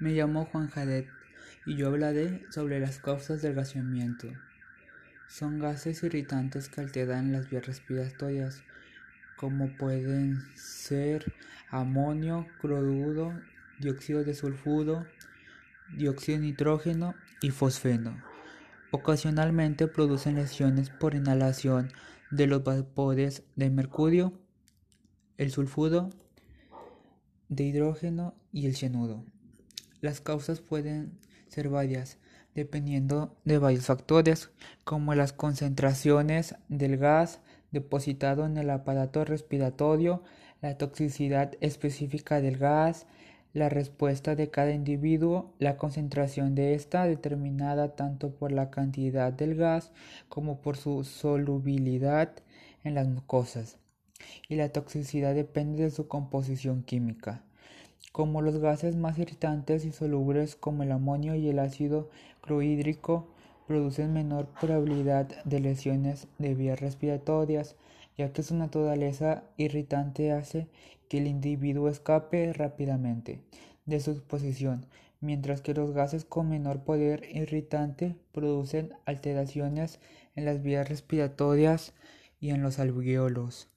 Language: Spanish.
Me llamo Juan Jadet y yo hablaré sobre las causas del gaseamiento. Son gases irritantes que alteran las vías respiratorias, como pueden ser amonio, cloruro, dióxido de sulfuro, dióxido de nitrógeno y fosfeno. Ocasionalmente producen lesiones por inhalación de los vapores de mercurio, el sulfuro, de hidrógeno y el cianuro. Las causas pueden ser varias, dependiendo de varios factores, como las concentraciones del gas depositado en el aparato respiratorio, la toxicidad específica del gas, la respuesta de cada individuo, la concentración de esta determinada tanto por la cantidad del gas como por su solubilidad en las mucosas. Y la toxicidad depende de su composición química como los gases más irritantes y solubles como el amonio y el ácido clorhídrico producen menor probabilidad de lesiones de vías respiratorias, ya que su naturaleza irritante hace que el individuo escape rápidamente de su exposición, mientras que los gases con menor poder irritante producen alteraciones en las vías respiratorias y en los alveolos.